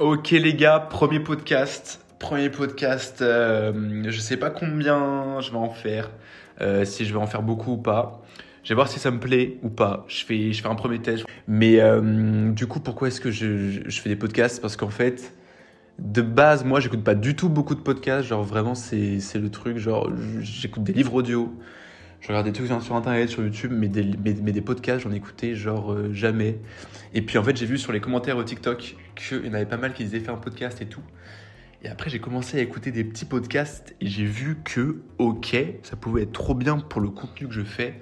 Ok les gars, premier podcast. Premier podcast, euh, je sais pas combien je vais en faire, euh, si je vais en faire beaucoup ou pas. Je vais voir si ça me plaît ou pas. Je fais, je fais un premier test. Mais euh, du coup, pourquoi est-ce que je, je fais des podcasts? Parce qu'en fait, de base, moi, j'écoute pas du tout beaucoup de podcasts. Genre, vraiment, c'est le truc. Genre, j'écoute des livres audio. Je regarde des trucs sur internet, sur YouTube, mais des, mais, des podcasts, j'en écoutais genre jamais. Et puis en fait, j'ai vu sur les commentaires au TikTok qu'il y en avait pas mal qui disaient faire un podcast et tout. Et après, j'ai commencé à écouter des petits podcasts et j'ai vu que, ok, ça pouvait être trop bien pour le contenu que je fais.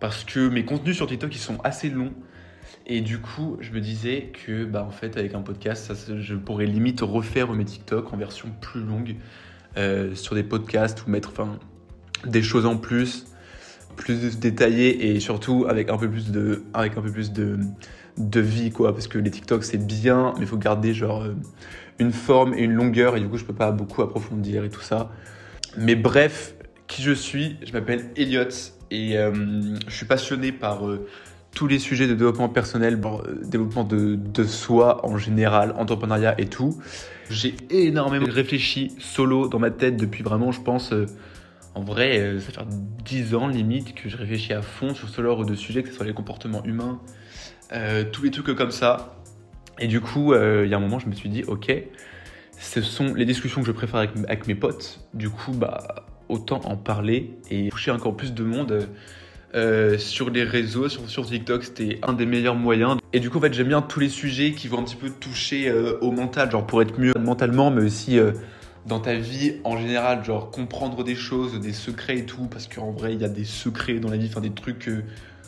Parce que mes contenus sur TikTok, ils sont assez longs. Et du coup, je me disais que, bah, en fait, avec un podcast, ça, je pourrais limite refaire mes TikTok en version plus longue euh, sur des podcasts ou mettre enfin, des choses en plus, plus détaillées et surtout avec un peu plus de, avec un peu plus de, de vie, quoi. Parce que les TikTok, c'est bien, mais il faut garder genre. Euh, une forme et une longueur et du coup je peux pas beaucoup approfondir et tout ça. Mais bref, qui je suis, je m'appelle Elliot et euh, je suis passionné par euh, tous les sujets de développement personnel, développement de, de, soi en général, entrepreneuriat et tout. J'ai énormément réfléchi solo dans ma tête depuis vraiment, je pense, en vrai, ça fait 10 ans limite que je réfléchis à fond sur ce genre de sujets, que ce soit les comportements humains, tous les trucs comme ça. Et du coup, euh, il y a un moment, je me suis dit, ok, ce sont les discussions que je préfère avec, mes potes. Du coup, bah, autant en parler et toucher encore plus de monde. Euh, sur les réseaux, sur, TikTok, c'était un des meilleurs moyens. Et du coup, en fait, j'aime bien tous les sujets qui vont un petit peu toucher euh, au mental, genre pour être mieux mentalement, mais aussi dans ta vie en général, genre comprendre des choses, des secrets et tout, parce qu'en vrai, il y a des secrets dans la vie, enfin des trucs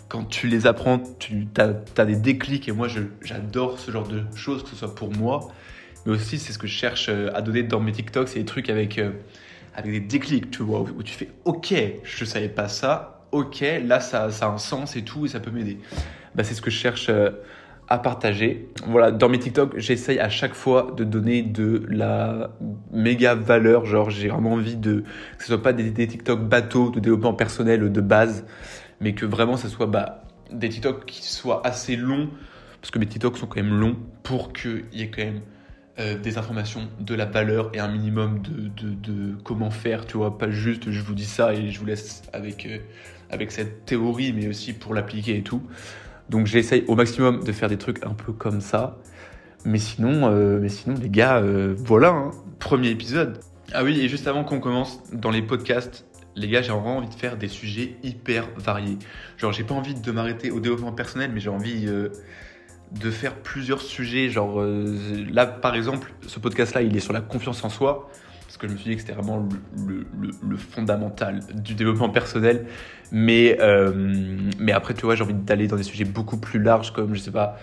quand tu les apprends, tu as, des déclics. Et moi j'adore ce genre de choses, que ce soit pour moi, mais aussi c'est ce que je cherche euh, à donner dans mes TikToks, c'est des trucs avec, euh, avec des déclics, tu vois, où tu fais ok, je savais pas ça, ok, là ça, ça a un sens et tout et ça peut m'aider. Bah, c'est ce que je cherche euh, à partager. Voilà, dans mes TikTok, j'essaye à chaque fois de donner de la méga valeur, genre j'ai vraiment envie de que ce soit pas des, des TikTok bateaux de développement personnel de base mais que vraiment ça soit bah, des TikTok qui soient assez longs, parce que mes TikTok sont quand même longs pour qu'il y ait quand même euh, des informations, de la valeur et un minimum de, de, comment faire, tu vois, pas juste je vous dis ça et je vous laisse avec, euh, avec cette théorie, mais aussi pour l'appliquer et tout. Donc j'essaye au maximum de faire des trucs un peu comme ça. Mais sinon, euh, mais sinon les gars, voilà, hein, premier épisode. Ah oui, et juste avant qu'on commence dans les podcasts, les gars, j'ai vraiment envie de faire des sujets hyper variés. Genre, j'ai pas envie de m'arrêter au développement personnel, mais j'ai envie euh, de faire plusieurs sujets. Genre, euh, là, par exemple, ce podcast-là, il est sur la confiance en soi, parce que je me suis dit que c'était vraiment le, fondamental du développement personnel. Mais, euh, mais après, tu vois, j'ai envie d'aller dans des sujets beaucoup plus larges, comme, je sais pas,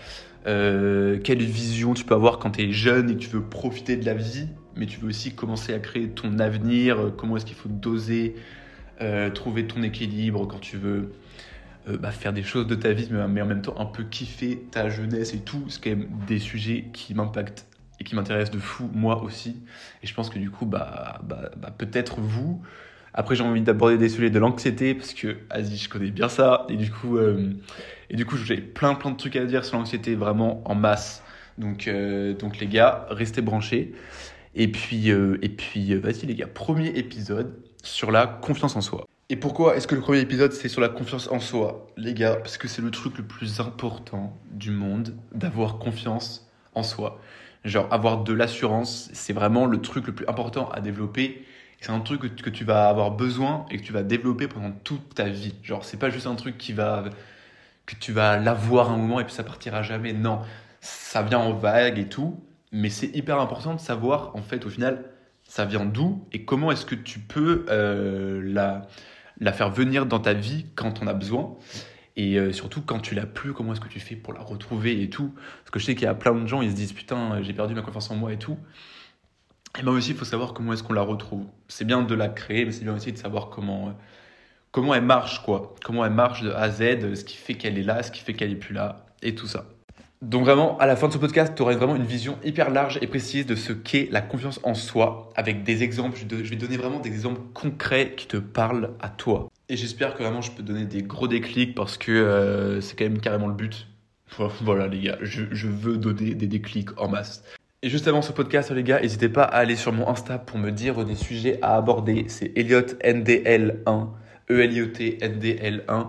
quelle vision tu peux avoir quand tu es jeune et que tu veux profiter de la vie, mais tu veux aussi commencer à créer ton avenir, comment est-ce qu'il faut doser euh, trouver ton équilibre quand tu veux euh, bah, faire des choses de ta vie, mais, en même temps un peu kiffer ta jeunesse et tout. C'est quand même des sujets qui m'impactent et qui m'intéressent de fou, moi aussi. Et je pense que du coup, bah, bah, bah peut-être vous. Après, j'ai envie d'aborder des sujets de l'anxiété parce que, vas-y, je connais bien ça. Et du coup, euh, coup, j'ai plein, plein de trucs à dire sur l'anxiété vraiment en masse. Donc, donc les gars, restez branchés. Et puis, et puis, vas-y les gars, premier épisode sur la confiance en soi. Et pourquoi est-ce que le premier épisode c'est sur la confiance en soi Les gars, parce que c'est le truc le plus important du monde d'avoir confiance en soi. Genre avoir de l'assurance, c'est vraiment le truc le plus important à développer. C'est un truc que, tu vas avoir besoin et que tu vas développer pendant toute ta vie. Genre c'est pas juste un truc qui va que tu vas l'avoir un moment et puis ça partira jamais. Non, ça vient en vague et tout, mais c'est hyper important de savoir en fait au final ça vient d'où et comment est-ce que tu peux euh, la, la faire venir dans ta vie quand on a besoin et euh, surtout quand tu l'as plus, comment est-ce que tu fais pour la retrouver et tout? Parce que je sais qu'il y a plein de gens, ils se disent putain, j'ai perdu ma confiance en moi et tout. Et moi aussi, il faut savoir comment est-ce qu'on la retrouve. C'est bien de la créer, mais c'est bien aussi de savoir comment, euh, comment elle marche, quoi. Comment elle marche de A à Z, ce qui fait qu'elle est là, ce qui fait qu'elle est plus là, et tout ça. Donc vraiment, à la fin de ce podcast, tu auras vraiment une vision hyper large et précise de ce qu'est la confiance en soi, avec des exemples. Je vais donner vraiment des exemples concrets qui te parlent à toi. Et j'espère que vraiment je peux donner des gros déclics parce que euh, c'est quand même carrément le but. Voilà les gars, je, veux donner des déclics en masse. Et juste avant ce podcast, les gars, n'hésitez pas à aller sur mon Insta pour me dire des sujets à aborder. C'est EliotNDL1, E-L-I-O-T N-D-L1.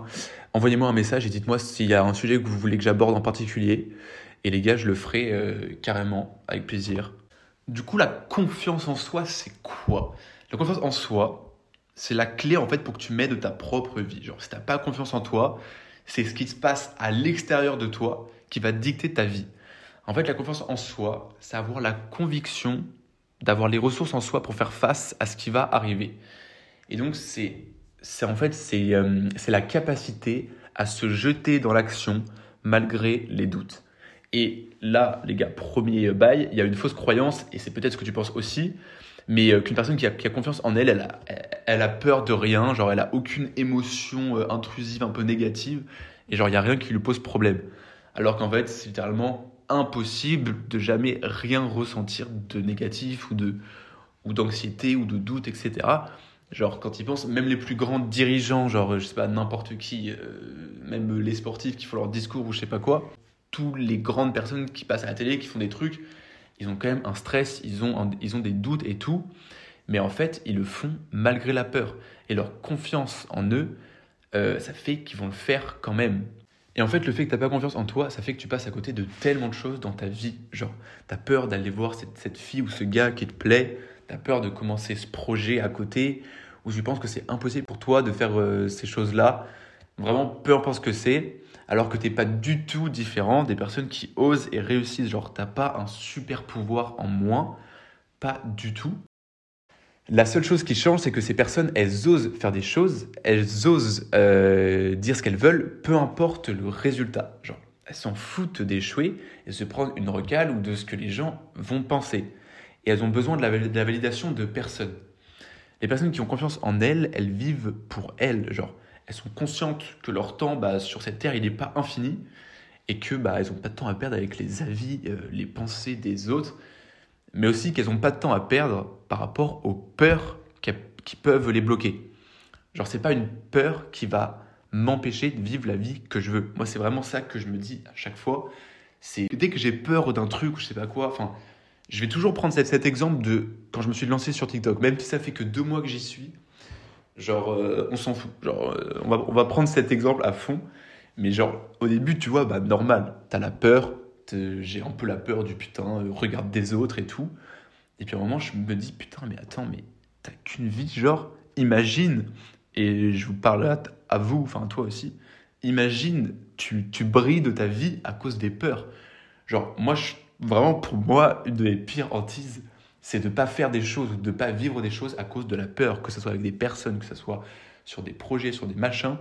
Envoyez-moi un message et dites-moi s'il y a un sujet que vous voulez que j'aborde en particulier. Et les gars, je le ferai euh, carrément, avec plaisir. Du coup, la confiance en soi, c'est quoi? La confiance en soi, c'est la clé en fait pour que tu mènes ta propre vie. Genre, si tu n'as pas confiance en toi, c'est ce qui se passe à l'extérieur de toi qui va dicter ta vie. En fait, la confiance en soi, c'est avoir la conviction d'avoir les ressources en soi pour faire face à ce qui va arriver. Et donc, c'est, c'est en fait, c'est, euh, c'est la capacité à se jeter dans l'action malgré les doutes. Et là, les gars, premier bail, il y a une fausse croyance, et c'est peut-être ce que tu penses aussi, mais euh, qu'une personne qui a, confiance en elle, elle a, elle a peur de rien, genre elle a aucune émotion euh, intrusive, un peu négative, et genre il n'y a rien qui lui pose problème. Alors qu'en fait, c'est littéralement impossible de jamais rien ressentir de négatif ou de ou d'anxiété ou de doute, etc. Genre quand ils pensent, même les plus grands dirigeants, genre je sais pas n'importe qui, euh, même les sportifs qui font leur discours ou je sais pas quoi, tous les grandes personnes qui passent à la télé, qui font des trucs, ils ont quand même un stress, ils ont, ils ont des doutes et tout, mais en fait ils le font malgré la peur et leur confiance en eux, euh, ça fait qu'ils vont le faire quand même. Et en fait, le fait que tu n'as pas confiance en toi, ça fait que tu passes à côté de tellement de choses dans ta vie. Genre, tu as peur d'aller voir cette, cette, fille ou ce gars qui te plaît, tu as peur de commencer ce projet à côté, ou tu penses que c'est impossible pour toi de faire euh, ces choses-là. Vraiment, peu importe ce que c'est, alors que tu n'es pas du tout différent des personnes qui osent et réussissent. Genre, tu n'as pas un super pouvoir en moins, pas du tout. La seule chose qui change, c'est que ces personnes, elles osent faire des choses, elles osent euh, dire ce qu'elles veulent, peu importe le résultat. Genre, elles s'en foutent d'échouer et se prendre une recale ou de ce que les gens vont penser. Et elles ont besoin de la, de la validation de personne. Les personnes qui ont confiance en elles, elles vivent pour elles. Genre, elles sont conscientes que leur temps bah, sur cette terre, il n'est pas infini et que bah, elles n'ont pas de temps à perdre avec les avis, euh, les pensées des autres mais aussi qu'elles n'ont pas de temps à perdre par rapport aux peurs qui peuvent les bloquer. Genre, c'est pas une peur qui va m'empêcher de vivre la vie que je veux. Moi, c'est vraiment ça que je me dis à chaque fois. C'est dès que j'ai peur d'un truc ou je sais pas quoi, enfin, je vais toujours prendre cet, cet, exemple de quand je me suis lancé sur TikTok, même si ça fait que deux mois que j'y suis. Genre, euh, on s'en fout. Genre, euh, on, va, on va prendre cet exemple à fond. Mais genre, au début, tu vois, bah, normal. T'as la peur, j'ai un peu la peur du putain, euh, regarde des autres et tout. Et puis à un moment, je me dis, putain, mais attends, mais t'as qu'une vie, genre, imagine, et je vous parle à, vous, enfin toi aussi, imagine, tu, tu brilles de ta vie à cause des peurs. Genre, moi, je, vraiment, pour moi, une des pires hantises, c'est de ne pas faire des choses ou de ne pas vivre des choses à cause de la peur, que ce soit avec des personnes, que ce soit sur des projets, sur des machins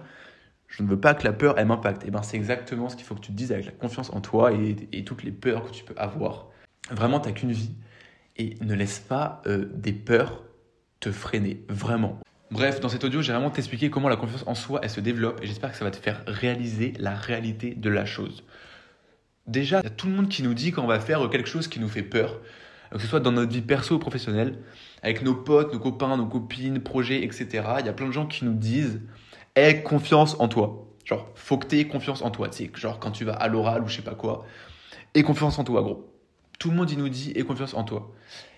je ne veux pas que la peur, elle m'impacte. Et ben c'est exactement ce qu'il faut que tu te dises avec la confiance en toi et, toutes les peurs que tu peux avoir. Vraiment, tu n'as qu'une vie. Et ne laisse pas euh, des peurs te freiner. Vraiment. Bref, dans cet audio, j'ai vraiment t'expliqué comment la confiance en soi, elle se développe. Et j'espère que ça va te faire réaliser la réalité de la chose. Déjà, il y a tout le monde qui nous dit qu'on va faire quelque chose qui nous fait peur. Que ce soit dans notre vie perso ou professionnelle, avec nos potes, nos copains, nos copines, projets, etc. Il y a plein de gens qui nous disent aie confiance en toi. Genre, faut que tu aies confiance en toi. Tu genre quand tu vas à l'oral ou je sais pas quoi, aie confiance en toi, gros. Tout le monde, il nous dit aie confiance en toi.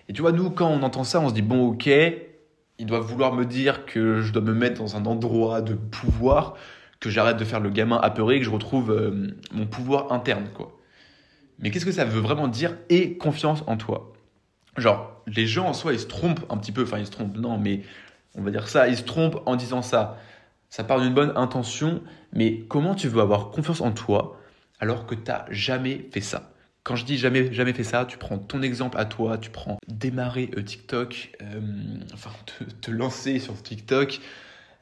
Et tu vois, nous, quand on entend ça, on se dit bon, ok, ils doivent vouloir me dire que je dois me mettre dans un endroit de pouvoir, que j'arrête de faire le gamin apeuré, que je retrouve euh, mon pouvoir interne, quoi. Mais qu'est-ce que ça veut vraiment dire aie confiance en toi? Genre, les gens en soi, ils se trompent un petit peu, enfin, ils se trompent, non, mais on va dire ça, ils se trompent en disant ça. Ça part d'une bonne intention, mais comment tu veux avoir confiance en toi alors que tu n'as jamais fait ça? Quand je dis jamais, jamais fait ça, tu prends ton exemple à toi, tu prends démarrer euh, TikTok, euh, enfin te, lancer sur TikTok,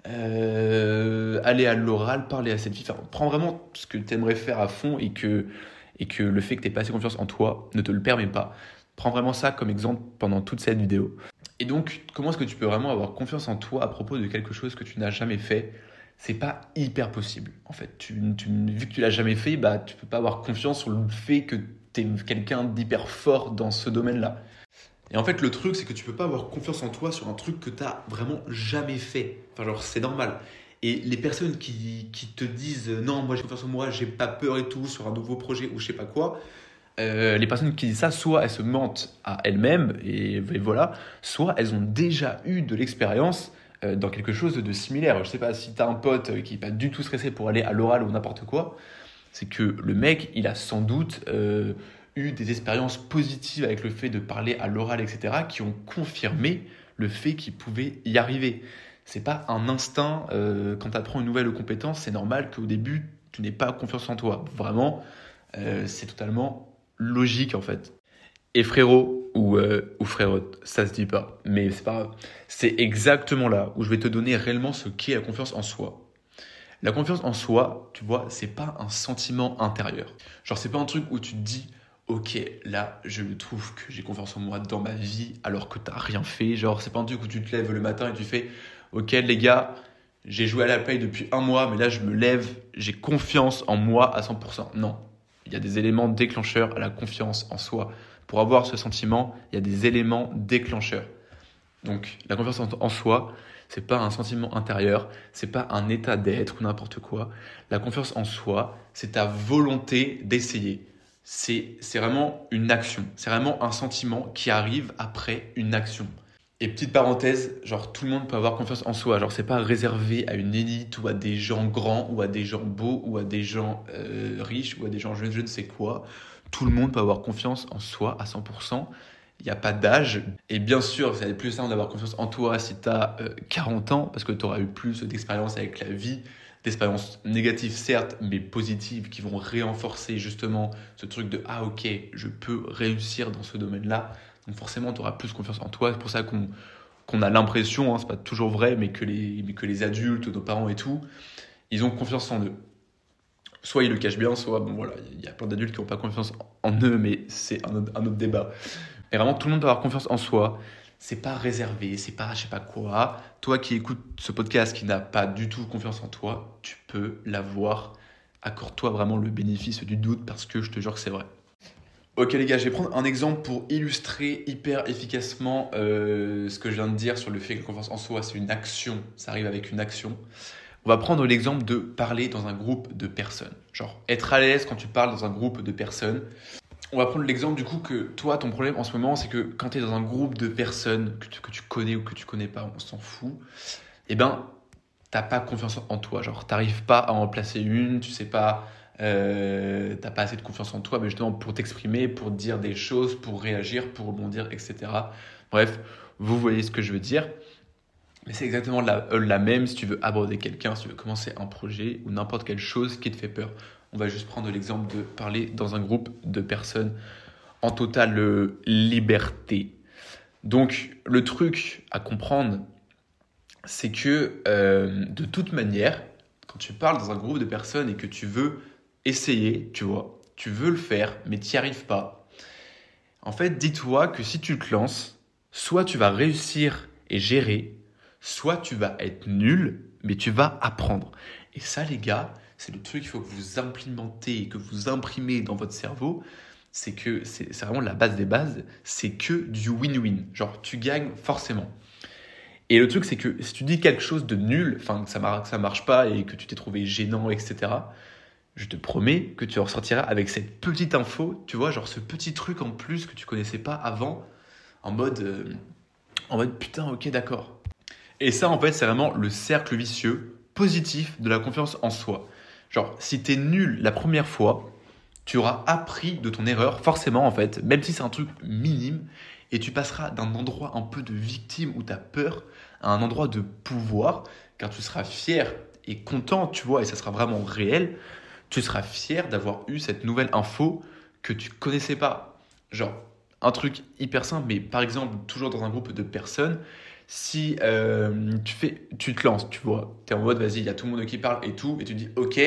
euh, aller à l'oral, parler à cette fille, enfin, prends vraiment ce que tu aimerais faire à fond et que, et que le fait que tu n'aies pas assez confiance en toi ne te le permet pas. Prends vraiment ça comme exemple pendant toute cette vidéo. Et donc, comment est-ce que tu peux vraiment avoir confiance en toi à propos de quelque chose que tu n'as jamais fait? C'est pas hyper possible. En fait, tu, vu que tu l'as jamais fait, bah, tu peux pas avoir confiance sur le fait que tu es quelqu'un d'hyper fort dans ce domaine-là. Et en fait, le truc, c'est que tu peux pas avoir confiance en toi sur un truc que tu n'as vraiment jamais fait. Enfin, genre, c'est normal. Et les personnes qui, qui te disent non, moi j'ai confiance en moi, j'ai pas peur et tout sur un nouveau projet ou je sais pas quoi, euh, les personnes qui disent ça, soit elles se mentent à elles-mêmes, et, voilà, soit elles ont déjà eu de l'expérience euh, dans quelque chose de similaire. Je sais pas si tu as un pote qui n'est pas du tout stressé pour aller à l'oral ou n'importe quoi, c'est que le mec, il a sans doute euh, eu des expériences positives avec le fait de parler à l'oral, etc., qui ont confirmé le fait qu'il pouvait y arriver. C'est pas un instinct, quand tu apprends une nouvelle compétence, c'est normal qu'au début, tu n'aies pas confiance en toi. Vraiment, c'est totalement logique en fait. Et frérot ou, euh, ou frérote, ça se dit pas, mais c'est pas C'est exactement là où je vais te donner réellement ce qu'est la confiance en soi. La confiance en soi, tu vois, c'est pas un sentiment intérieur. Genre, c'est pas un truc où tu te dis, ok, là, je trouve que j'ai confiance en moi dans ma vie alors que t'as rien fait. Genre, c'est pas un truc où tu te lèves le matin et tu fais, ok, les gars, j'ai joué à la paye depuis un mois, mais là, je me lève, j'ai confiance en moi à 100%. Non, il y a des éléments déclencheurs à la confiance en soi. Pour avoir ce sentiment, il y a des éléments déclencheurs. Donc la confiance en soi, c'est pas un sentiment intérieur, c'est pas un état d'être ou n'importe quoi. La confiance en soi, c'est ta volonté d'essayer. C'est vraiment une action, c'est vraiment un sentiment qui arrive après une action. Et petite parenthèse, genre tout le monde peut avoir confiance en soi. Genre c'est pas réservé à une élite ou à des gens grands ou à des gens beaux ou à des gens euh, riches ou à des gens je, je ne sais quoi. Tout le monde peut avoir confiance en soi à 100%. Il n'y a pas d'âge. Et bien sûr, être plus simple d'avoir confiance en toi si tu as 40 ans parce que tu auras eu plus d'expérience avec la vie, d'expériences négatives certes, mais positives qui vont renforcer justement ce truc de ah ok, je peux réussir dans ce domaine-là donc forcément, tu auras plus confiance en toi. C'est pour ça qu'on a l'impression, hein, c'est pas toujours vrai, mais que, les, que les adultes, nos parents et tout, ils ont confiance en eux. Soit ils le cachent bien, soit, bon voilà, il y a plein d'adultes qui n'ont pas confiance en eux, mais c'est un, un, autre débat. Mais vraiment, tout le monde doit avoir confiance en soi. C'est pas réservé, c'est pas je sais pas quoi. Toi qui écoutes ce podcast qui n'a pas du tout confiance en toi, tu peux l'avoir. Accorde-toi vraiment le bénéfice du doute parce que je te jure que c'est vrai. Ok les gars, je vais prendre un exemple pour illustrer hyper efficacement euh, ce que je viens de dire sur le fait que la confiance en soi, c'est une action, ça arrive avec une action. On va prendre l'exemple de parler dans un groupe de personnes. Genre être à l'aise quand tu parles dans un groupe de personnes. On va prendre l'exemple du coup que toi, ton problème en ce moment, c'est que quand tu es dans un groupe de personnes que tu, connais ou que tu connais pas, on s'en fout, eh ben, t'as pas confiance en toi. Genre, t'arrives pas à en placer une, tu sais pas euh, t'as pas assez de confiance en toi, mais justement pour t'exprimer, pour dire des choses, pour réagir, pour rebondir, etc. Bref, vous voyez ce que je veux dire. Mais c'est exactement la, euh, la, même si tu veux aborder quelqu'un, si tu veux commencer un projet ou n'importe quelle chose qui te fait peur. On va juste prendre l'exemple de parler dans un groupe de personnes en totale euh, liberté. Donc le truc à comprendre, c'est que euh, de toute manière, quand tu parles dans un groupe de personnes et que tu veux essayer, tu vois. Tu veux le faire, mais tu n'y arrives pas. En fait, dis-toi que si tu te lances, soit tu vas réussir et gérer, soit tu vas être nul, mais tu vas apprendre. Et ça, les gars, c'est le truc qu'il faut que vous implémentez, que vous imprimez dans votre cerveau. C'est que c'est vraiment la base des bases, c'est que du win-win. Genre, tu gagnes forcément. Et le truc, c'est que si tu dis quelque chose de nul, enfin, que ça, ne ça marche pas et que tu t'es trouvé gênant, etc., je te promets que tu ressortiras avec cette petite info, tu vois, genre ce petit truc en plus que tu connaissais pas avant, en mode, euh, en mode putain, ok, d'accord. Et ça, en fait, c'est vraiment le cercle vicieux positif de la confiance en soi. Genre, si t'es nul la première fois, tu auras appris de ton erreur, forcément, en fait, même si c'est un truc minime, et tu passeras d'un endroit un peu de victime où tu as peur à un endroit de pouvoir, car tu seras fier et content, tu vois, et ça sera vraiment réel tu seras fier d'avoir eu cette nouvelle info que tu connaissais pas. Genre, un truc hyper simple, mais par exemple, toujours dans un groupe de personnes, si euh, tu, fais, tu te lances, tu vois, tu es en mode, vas-y, il y a tout le monde qui parle et tout, et tu dis, ok,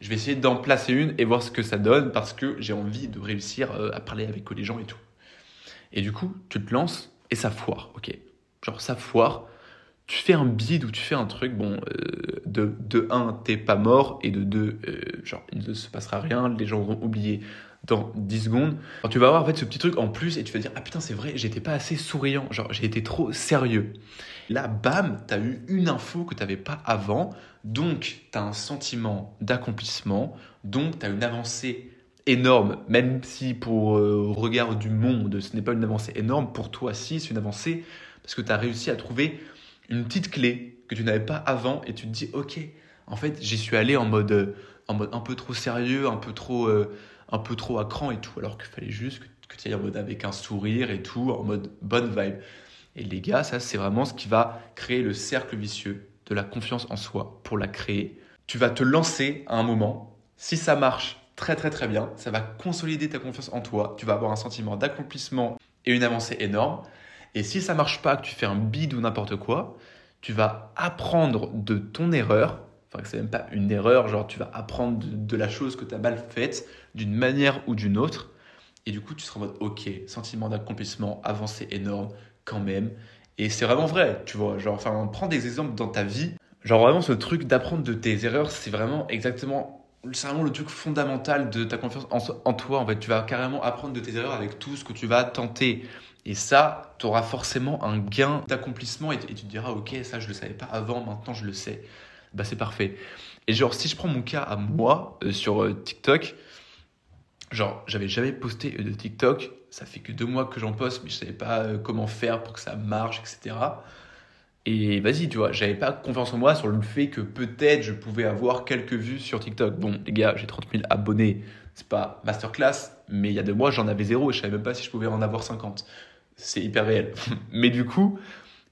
je vais essayer d'en placer une et voir ce que ça donne parce que j'ai envie de réussir euh, à parler avec les gens et tout. Et du coup, tu te lances et ça foire, ok. Genre, ça foire, tu fais un bid ou tu fais un truc, bon, euh, de, de 1, t'es pas mort, et de 2, euh, genre, il ne se passera rien, les gens vont oublier dans 10 secondes. Alors, tu vas avoir en fait ce petit truc en plus et tu vas dire, ah putain, c'est vrai, j'étais pas assez souriant, genre, j'ai été trop sérieux. Là, bam, t'as eu une info que t'avais pas avant, donc t'as un sentiment d'accomplissement, donc t'as une avancée énorme, même si pour euh, regard du monde, ce n'est pas une avancée énorme, pour toi, si, c'est une avancée parce que tu as réussi à trouver une petite clé que tu n'avais pas avant et tu te dis, ok, en fait, j'y suis allé en mode, en mode un peu trop sérieux, un peu trop, euh, un peu trop à cran et tout, alors qu'il fallait juste que, que tu ailles en mode avec un sourire et tout, en mode bonne vibe. Et les gars, ça, c'est vraiment ce qui va créer le cercle vicieux de la confiance en soi. Pour la créer, tu vas te lancer à un moment. Si ça marche très très très bien, ça va consolider ta confiance en toi. Tu vas avoir un sentiment d'accomplissement et une avancée énorme. Et si ça marche pas, que tu fais un bide ou n'importe quoi, tu vas apprendre de ton erreur. Enfin, c'est même pas une erreur, genre tu vas apprendre de, la chose que tu as mal faite d'une manière ou d'une autre. Et du coup, tu seras en mode OK, sentiment d'accomplissement, avancée énorme quand même. Et c'est vraiment vrai, tu vois. Genre, enfin, prends des exemples dans ta vie. Genre, vraiment, ce truc d'apprendre de tes erreurs, c'est vraiment exactement c'est vraiment le truc fondamental de ta confiance en, toi. En fait, tu vas carrément apprendre de tes erreurs avec tout ce que tu vas tenter. Et ça, tu auras forcément un gain d'accomplissement et, tu te diras, ok, ça je le savais pas avant, maintenant je le sais. Bah c'est parfait. Et genre, si je prends mon cas à moi euh, sur euh, TikTok, genre, j'avais jamais posté de TikTok. Ça fait que deux mois que j'en poste, mais je savais pas euh, comment faire pour que ça marche, etc. Et vas-y, tu vois, j'avais pas confiance en moi sur le fait que peut-être je pouvais avoir quelques vues sur TikTok. Bon, les gars, j'ai 30 000 abonnés, c'est pas masterclass, mais il y a deux mois, j'en avais zéro et je savais même pas si je pouvais en avoir 50. C'est hyper réel. mais du coup,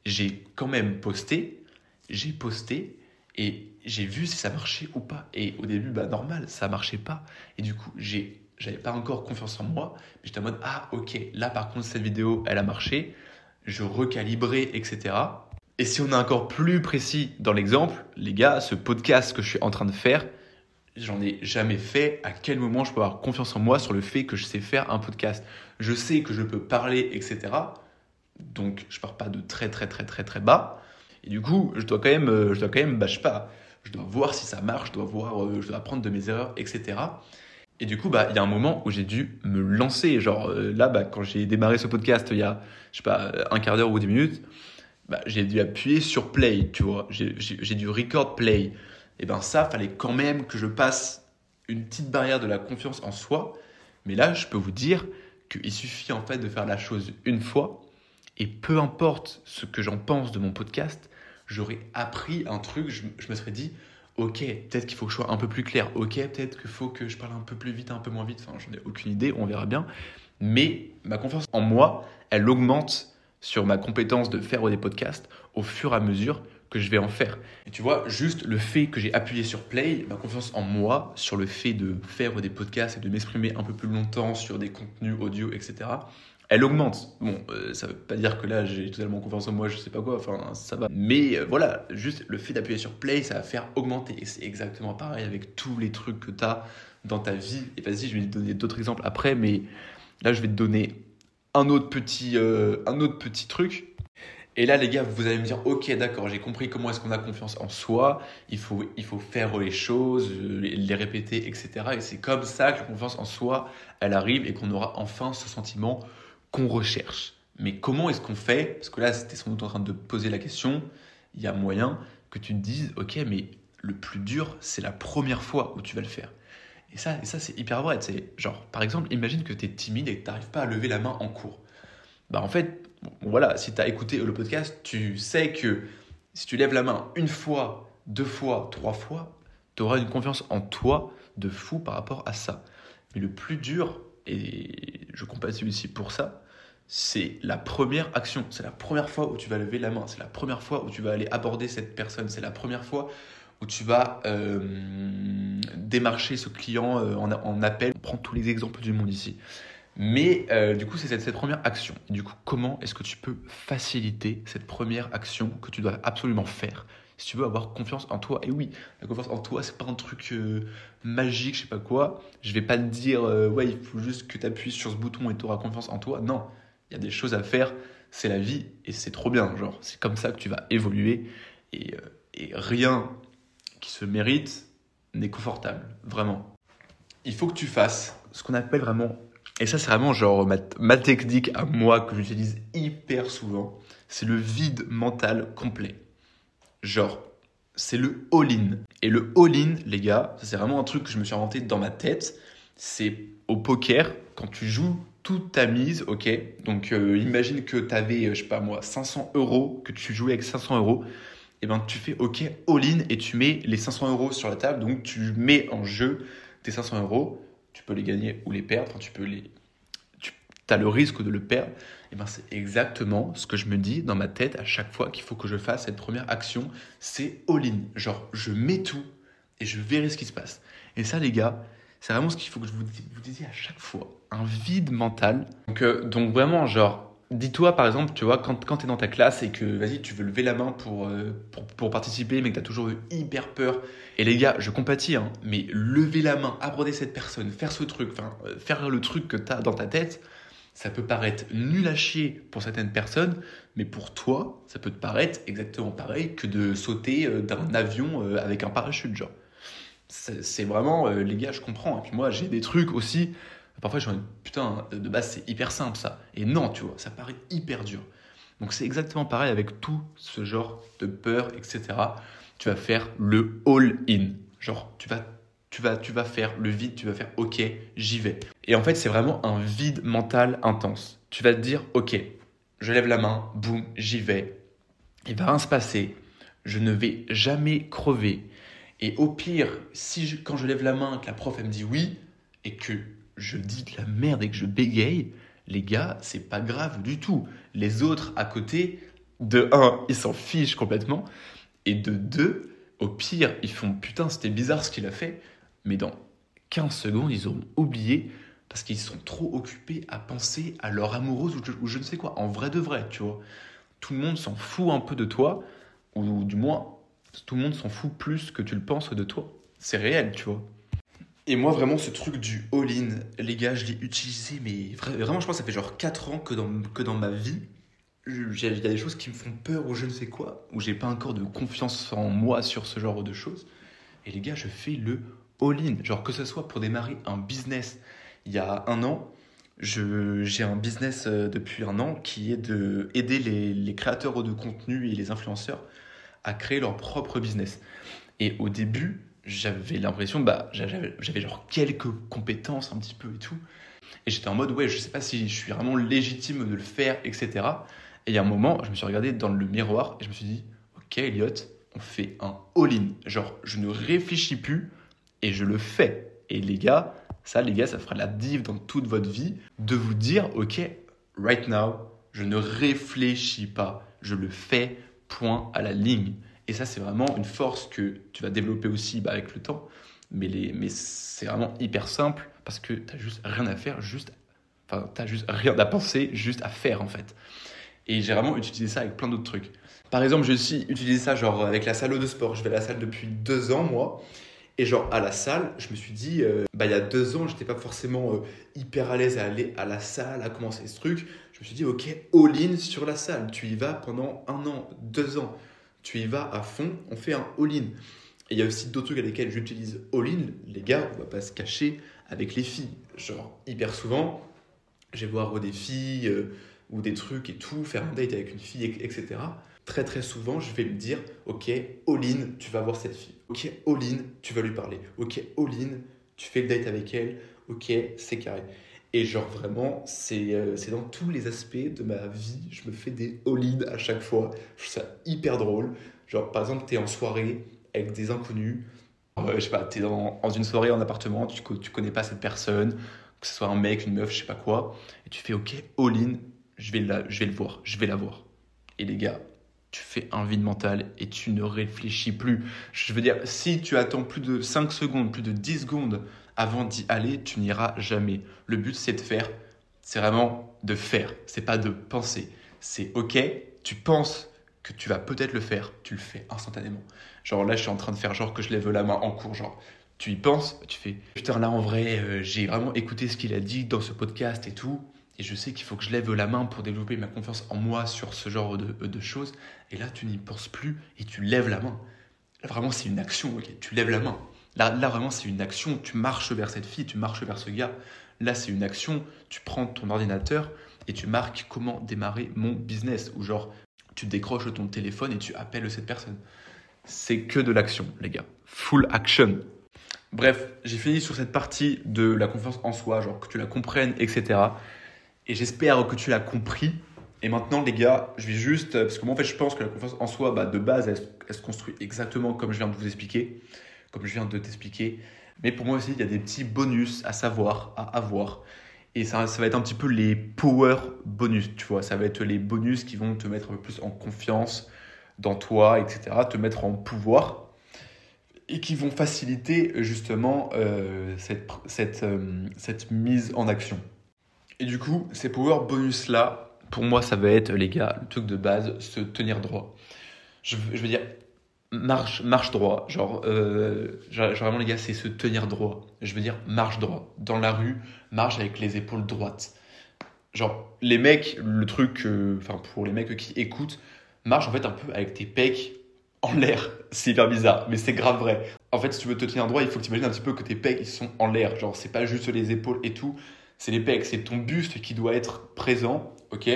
j'ai quand même posté, j'ai posté et j'ai vu si ça marchait ou pas. Et au début, bah normal, ça marchait pas. Et du coup, j'ai j'avais pas encore confiance en moi, mais j'étais en mode ah ok, là par contre cette vidéo elle a marché, je recalibrais etc. Et si on est encore plus précis dans l'exemple, les gars, ce podcast que je suis en train de faire, j'en ai jamais fait. À quel moment je peux avoir confiance en moi sur le fait que je sais faire un podcast? Je sais que je peux parler, etc. Donc je pars pas de très très très très très bas. Et du coup, je dois quand même, euh, je dois quand même, bah, je sais pas, je dois voir si ça marche, je dois voir, euh, je dois apprendre de mes erreurs, etc. Et du coup, bah, il y a un moment où j'ai dû me lancer. Genre euh, là, bah, quand j'ai démarré ce podcast, il y a, je sais pas, un quart d'heure ou dix minutes, bah, j'ai dû appuyer sur play, tu vois. J'ai dû record play. Et ben ça, fallait quand même que je passe une petite barrière de la confiance en soi. Mais là, je peux vous dire qu'il suffit en fait de faire la chose une fois. Et peu importe ce que j'en pense de mon podcast, j'aurais appris un truc. Je, je me serais dit, ok, peut-être qu'il faut que je sois un peu plus clair. Ok, peut-être qu'il faut que je parle un peu plus vite, un peu moins vite. Enfin, j'en ai aucune idée, on verra bien. Mais ma confiance en moi, elle augmente sur ma compétence de faire des podcasts au fur et à mesure que je vais en faire. Et tu vois, juste le fait que j'ai appuyé sur play, ma confiance en moi, sur le fait de faire des podcasts et de m'exprimer un peu plus longtemps sur des contenus audio, etc., elle augmente. Bon, euh, ça veut pas dire que là j'ai totalement confiance en moi, je sais pas quoi, enfin ça va. Mais euh, voilà, juste le fait d'appuyer sur play, ça va faire augmenter. Et c'est exactement pareil avec tous les trucs que tu as dans ta vie. Et vas-y, je vais te donner d'autres exemples après, mais là je vais te donner un autre petit, euh, un autre petit truc. Et là, les gars, vous allez me dire, ok, d'accord, j'ai compris comment est-ce qu'on a confiance en soi. Il faut, il faut faire les choses, les, répéter, etc. Et c'est comme ça que la confiance en soi, elle arrive et qu'on aura enfin ce sentiment qu'on recherche. Mais comment est-ce qu'on fait? Parce que là, c'était sans doute en train de poser la question. Il y a moyen que tu te dises, ok, mais le plus dur, c'est la première fois où tu vas le faire. Et ça, et ça c'est hyper vrai. Genre, par exemple, imagine que tu es timide et que tu n'arrives pas à lever la main en cours. Bah en fait, voilà, si tu as écouté le podcast, tu sais que si tu lèves la main une fois, deux fois, trois fois, tu auras une confiance en toi de fou par rapport à ça. Mais le plus dur, et je compatis celui-ci pour ça, c'est la première action. C'est la première fois où tu vas lever la main. C'est la première fois où tu vas aller aborder cette personne. C'est la première fois où tu vas euh, démarcher ce client euh, en, appel. On prend tous les exemples du monde ici. Mais euh, du coup, c'est cette, première action. du coup, comment est-ce que tu peux faciliter cette première action que tu dois absolument faire? Si tu veux avoir confiance en toi Et oui, la confiance en toi, c'est pas un truc magique, je sais pas quoi. Je vais pas te dire, ouais, il faut juste que tu appuies sur ce bouton et tu auras confiance en toi. Non, il y a des choses à faire. C'est la vie et c'est trop bien. Genre, c'est comme ça que tu vas évoluer. Et, et rien qui se mérite n'est confortable, vraiment. Il faut que tu fasses ce qu'on appelle vraiment, et ça c'est vraiment genre ma, technique à moi que j'utilise hyper souvent, c'est le vide mental complet. Genre, c'est le all-in. Et le all-in, les gars, c'est vraiment un truc que je me suis inventé dans ma tête. c'est au poker, quand tu joues toute ta mise, ok? Donc euh, imagine que tu avais, je sais pas moi, 500 euros, que tu jouais avec 500 euros, et ben tu fais ok all-in et tu mets les 500 euros sur la table, donc tu mets en jeu tes 500 euros, tu peux les gagner ou les perdre, tu peux les... Tu as le risque de le perdre, et ben c'est exactement ce que je me dis dans ma tête à chaque fois qu'il faut que je fasse cette première action, c'est all-in. Genre, je mets tout et je verrai ce qui se passe. Et ça, les gars, c'est vraiment ce qu'il faut que je vous, vous disiez à chaque fois. Un vide mental. Donc, euh, donc vraiment, genre, dis-toi par exemple, tu vois, quand, quand tu es dans ta classe et que, vas-y, tu veux lever la main pour, euh, pour, participer, mais que tu as toujours eu hyper peur. Et les gars, je compatis, hein, mais lever la main, aborder cette personne, faire ce truc, enfin, euh, faire le truc que tu as dans ta tête, ça peut paraître nul à chier pour certaines personnes, mais pour toi, ça peut te paraître exactement pareil que de sauter d'un avion avec un parachute, genre c'est vraiment, euh, les gars, je comprends. Et puis moi, j'ai des trucs aussi. Parfois, je me dis, putain, de base, c'est hyper simple ça. Et non, tu vois, ça paraît hyper dur. Donc, c'est exactement pareil avec tout ce genre de peur, etc. Tu vas faire le all-in. Genre, tu vas, tu, vas, tu vas faire le vide, tu vas faire OK, j'y vais. Et en fait, c'est vraiment un vide mental intense. Tu vas te dire, OK, je lève la main, boum, j'y vais. Il va rien se passer. Je ne vais jamais crever et au pire, si quand je lève la main, que la prof elle me dit oui, et que je dis de la merde et que je bégaye, les gars, c'est pas grave du tout. Les autres à côté, de un, ils s'en fichent complètement, et de deux, au pire, ils font putain, c'était bizarre ce qu'il a fait, mais dans 15 secondes, ils auront oublié parce qu'ils sont trop occupés à penser à leur amoureuse ou je, ou je ne sais quoi, en vrai de vrai, tu vois. Tout le monde s'en fout un peu de toi, ou du moins tout le monde s'en fout plus que tu le penses de toi. C'est réel, tu vois. Et moi, vraiment, ce truc du all-in, les gars, je l'ai utilisé, mais vraiment, je pense que ça fait genre 4 ans que dans, que dans ma vie, il y a des choses qui me font peur ou je ne sais quoi, où j'ai pas encore de confiance en moi sur ce genre de choses. Et les gars, je fais le all-in. Genre que ce soit pour démarrer un business il y a un an, j'ai un business euh, depuis un an qui est de aider les, les créateurs de contenu et les influenceurs à créer leur propre business. Et au début, j'avais l'impression, bah, j'avais genre quelques compétences un petit peu et tout. Et j'étais en mode, ouais, je sais pas si je suis vraiment légitime de le faire, etc. Et il y a un moment, je me suis regardé dans le miroir et je me suis dit, ok, Elliot, on fait un all-in. Genre, je ne réfléchis plus et je le fais. Et les gars, ça, les gars, ça fera la div dans toute votre vie de vous dire, ok, right now, je ne réfléchis pas, je le fais, point à la ligne. Et ça, c'est vraiment une force que tu vas développer aussi bah, avec le temps. Mais, c'est vraiment hyper simple parce que tu n'as juste rien à faire, juste, enfin, tu juste rien à penser, juste à faire en fait. Et j'ai vraiment utilisé ça avec plein d'autres trucs. Par exemple, j'ai aussi utilisé ça genre avec la salle de sport. Je vais à la salle depuis deux ans, moi. Et genre à la salle, je me suis dit, euh, bah il y a deux ans, j'étais pas forcément euh, hyper à l'aise à aller à la salle, à commencer ce truc. Je me suis dit, ok, all-in sur la salle. Tu y vas pendant un an, deux ans. Tu y vas à fond, on fait un all-in. Et il y a aussi d'autres trucs à lesquels j'utilise all-in. Les gars, on va pas se cacher avec les filles. Genre, hyper souvent, je vais voir des filles euh, ou des trucs et tout, faire un date avec une fille, etc. Très très souvent, je vais me dire, ok, all-in, tu vas voir cette fille. Ok, all-in, tu vas lui parler. Ok, all-in, tu fais le date avec elle. Ok, c'est carré. Et genre vraiment, euh, c'est dans tous les aspects de ma vie, je me fais des all-in à chaque fois. Je trouve ça hyper drôle. Genre par exemple, tu es en soirée avec des inconnus. Euh, je sais pas, tu es dans, dans, une soirée en appartement, tu, tu connais pas cette personne, que ce soit un mec, une meuf, je sais pas quoi. Et tu fais ok, all-in, je, vais je vais le voir, je vais la voir. Et les gars, tu fais un vide mental et tu ne réfléchis plus. Je veux dire, si tu attends plus de 5 secondes, plus de 10 secondes avant d'y aller, tu n'iras jamais. Le but, c'est de faire. C'est vraiment de faire. C'est pas de penser. C'est OK, tu penses que tu vas peut-être le faire, tu le fais instantanément. Genre là, je suis en train de faire genre que je lève la main en cours, genre tu y penses, tu fais putain là en vrai, euh, j'ai vraiment écouté ce qu'il a dit dans ce podcast et tout, et je sais qu'il faut que je lève la main pour développer ma confiance en moi sur ce genre de, de choses. Et là, tu n'y penses plus et tu lèves la main. Vraiment, c'est une action, ok Tu lèves la main. Là, vraiment, c'est une action. Tu marches vers cette fille, tu marches vers ce gars. Là, c'est une action. Tu prends ton ordinateur et tu marques comment démarrer mon business. Ou genre, tu décroches ton téléphone et tu appelles cette personne. C'est que de l'action, les gars. Full action. Bref, j'ai fini sur cette partie de la confiance en soi, genre que tu la comprennes, etc. Et j'espère que tu l'as compris. Et maintenant, les gars, je vais juste. Parce que moi, en fait, je pense que la confiance en soi, bah, de base, elle, se construit exactement comme je viens de vous expliquer, comme je viens de t'expliquer. Mais pour moi aussi, il y a des petits bonus à savoir, à avoir. Et ça, ça va être un petit peu les power bonus, tu vois. Ça va être les bonus qui vont te mettre un peu plus en confiance dans toi, etc. Te mettre en pouvoir et qui vont faciliter justement euh, cette, cette, euh, cette mise en action. Et du coup, ces power bonus là, pour moi, ça va être, les gars, le truc de base, se tenir droit. Je veux dire, marche, marche droit. Genre, euh, genre, vraiment, les gars, c'est se tenir droit. Je veux dire, marche droit. Dans la rue, marche avec les épaules droites. Genre, les mecs, le truc, enfin, pour les mecs qui écoutent, marche en fait un peu avec tes pecs en l'air. C'est hyper bizarre, mais c'est grave vrai. En fait, si tu veux te tenir droit, il faut que tu imagines un petit peu que tes pecs ils sont en l'air. Genre, c'est pas juste les épaules et tout, c'est les pecs, c'est ton buste qui doit être présent, ok?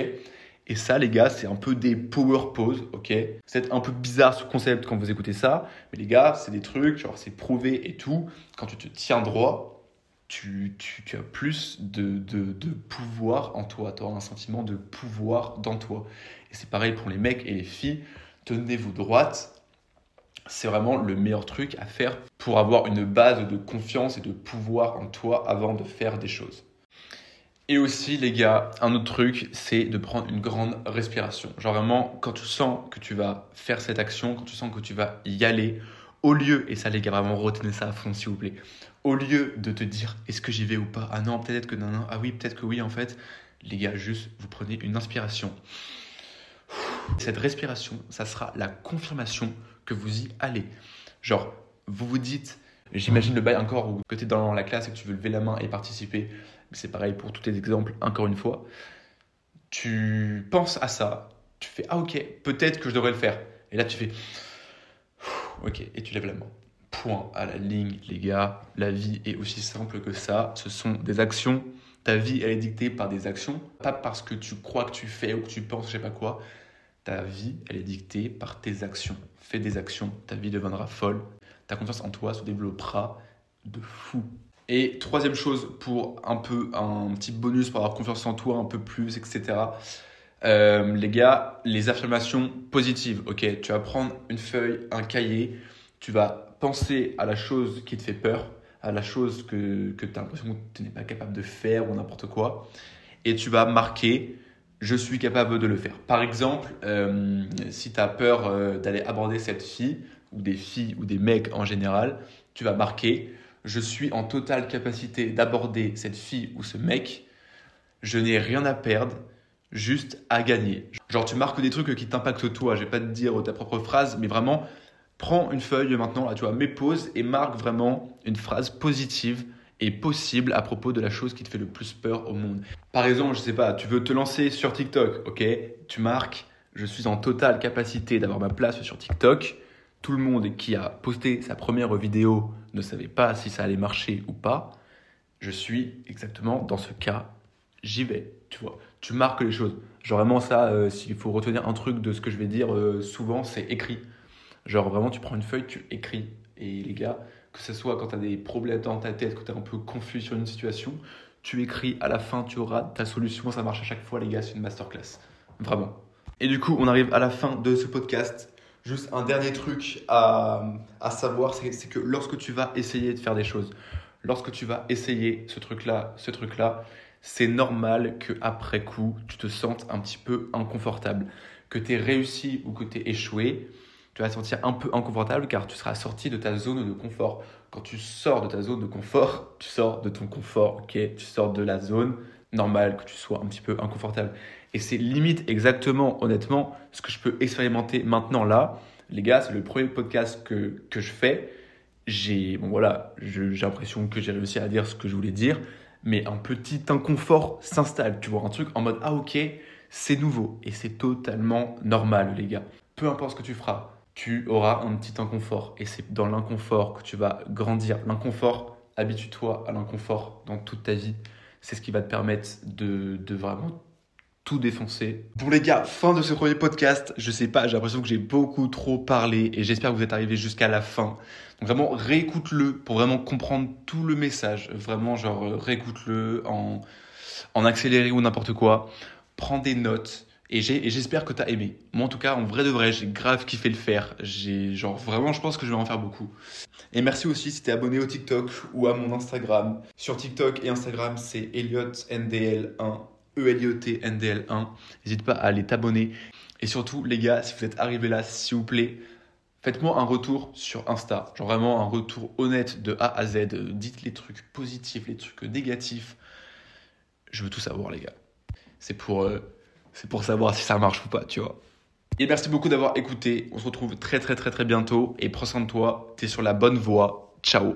Et ça, les gars, c'est un peu des power poses, ok? C'est un peu bizarre ce concept quand vous écoutez ça, mais les gars, c'est des trucs, genre, c'est prouvé et tout. Quand tu te tiens droit, tu, tu, tu as plus de, de, de, pouvoir en toi. Tu as un sentiment de pouvoir dans toi. Et c'est pareil pour les mecs et les filles. Tenez-vous droite, c'est vraiment le meilleur truc à faire pour avoir une base de confiance et de pouvoir en toi avant de faire des choses. Et aussi, les gars, un autre truc, c'est de prendre une grande respiration. Genre vraiment, quand tu sens que tu vas faire cette action, quand tu sens que tu vas y aller, au lieu, et ça les gars, vraiment retenez ça à fond s'il vous plaît, au lieu de te dire est-ce que j'y vais ou pas, ah non, peut-être que non, non, ah oui, peut-être que oui, en fait, les gars, juste, vous prenez une inspiration. Cette respiration, ça sera la confirmation que vous y allez. Genre, vous vous dites, j'imagine le bail encore où tu es dans la classe et que tu veux lever la main et participer, c'est pareil pour tous tes exemples, encore une fois. Tu penses à ça, tu fais Ah, ok, peut-être que je devrais le faire. Et là, tu fais Ok, et tu lèves la main. Point à la ligne, les gars. La vie est aussi simple que ça. Ce sont des actions. Ta vie, elle est dictée par des actions, pas parce que tu crois que tu fais ou que tu penses, je sais pas quoi. Ta vie, elle est dictée par tes actions. Fais des actions, ta vie deviendra folle. Ta confiance en toi se développera de fou. Et troisième chose, pour un peu un petit bonus pour avoir confiance en toi un peu plus, etc. Euh, les gars, les affirmations positives. Ok, tu vas prendre une feuille, un cahier, tu vas penser à la chose qui te fait peur, à la chose que, que tu as l'impression que tu n'es pas capable de faire ou n'importe quoi, et tu vas marquer je suis capable de le faire. Par exemple, euh, si tu as peur euh, d'aller aborder cette fille, ou des filles, ou des mecs en général, tu vas marquer, je suis en totale capacité d'aborder cette fille ou ce mec, je n'ai rien à perdre, juste à gagner. Genre tu marques des trucs qui t'impactent toi, je vais pas te dire ta propre phrase, mais vraiment, prends une feuille maintenant, là tu vois, mets pause et marque vraiment une phrase positive est possible à propos de la chose qui te fait le plus peur au monde. Par exemple, je sais pas, tu veux te lancer sur TikTok, ok Tu marques, je suis en totale capacité d'avoir ma place sur TikTok. Tout le monde qui a posté sa première vidéo ne savait pas si ça allait marcher ou pas. Je suis exactement dans ce cas, j'y vais, tu vois. Tu marques les choses. Genre vraiment ça, euh, s'il faut retenir un truc de ce que je vais dire euh, souvent, c'est écrit. Genre vraiment, tu prends une feuille, tu écris. Et les gars, que ce soit quand tu as des problèmes dans ta tête, que tu es un peu confus sur une situation, tu écris à la fin, tu auras ta solution. Ça marche à chaque fois, les gars, c'est une masterclass. Vraiment. Et du coup, on arrive à la fin de ce podcast. Juste un dernier truc à, à savoir, c'est que lorsque tu vas essayer de faire des choses, lorsque tu vas essayer ce truc-là, ce truc-là, c'est normal que après coup, tu te sentes un petit peu inconfortable. Que tu aies réussi ou que tu aies échoué, tu vas te sentir un peu inconfortable car tu seras sorti de ta zone de confort. Quand tu sors de ta zone de confort, tu sors de ton confort, ok? Tu sors de la zone normale, que tu sois un petit peu inconfortable. Et c'est limite exactement, honnêtement, ce que je peux expérimenter maintenant là. Les gars, c'est le premier podcast que, que je fais. J'ai bon, voilà, j'ai l'impression que j'ai réussi à dire ce que je voulais dire, mais un petit inconfort s'installe. Tu vois, un truc en mode Ah, ok, c'est nouveau. Et c'est totalement normal, les gars. Peu importe ce que tu feras, tu auras un petit inconfort. Et c'est dans l'inconfort que tu vas grandir. L'inconfort, habitue-toi à l'inconfort dans toute ta vie. C'est ce qui va te permettre de, vraiment tout défoncer. Bon les gars, fin de ce premier podcast. Je sais pas, j'ai l'impression que j'ai beaucoup trop parlé et j'espère que vous êtes arrivés jusqu'à la fin. Donc vraiment, réécoute-le pour vraiment comprendre tout le message. Vraiment, genre, euh, réécoute-le en, en accéléré ou n'importe quoi. Prends des notes. Et j'espère que t'as aimé. Moi, en tout cas, en vrai de vrai, j'ai grave kiffé le faire. J'ai, genre, vraiment, je pense que je vais en faire beaucoup. Et merci aussi si t'es abonné au TikTok ou à mon Instagram. Sur TikTok et Instagram, c'est EliotNDL1 E-L-I-O-T-N-D-L-1. N'hésite pas à aller t'abonner. Et surtout, les gars, si vous êtes arrivés là, s'il vous plaît, faites-moi un retour sur Insta. Genre vraiment un retour honnête de A à Z. Dites les trucs positifs, les trucs négatifs. Je veux tout savoir, les gars. C'est pour, euh, c'est pour savoir si ça marche ou pas, tu vois. Et merci beaucoup d'avoir écouté. On se retrouve très très très très bientôt. Et prends soin de toi. T'es sur la bonne voie. Ciao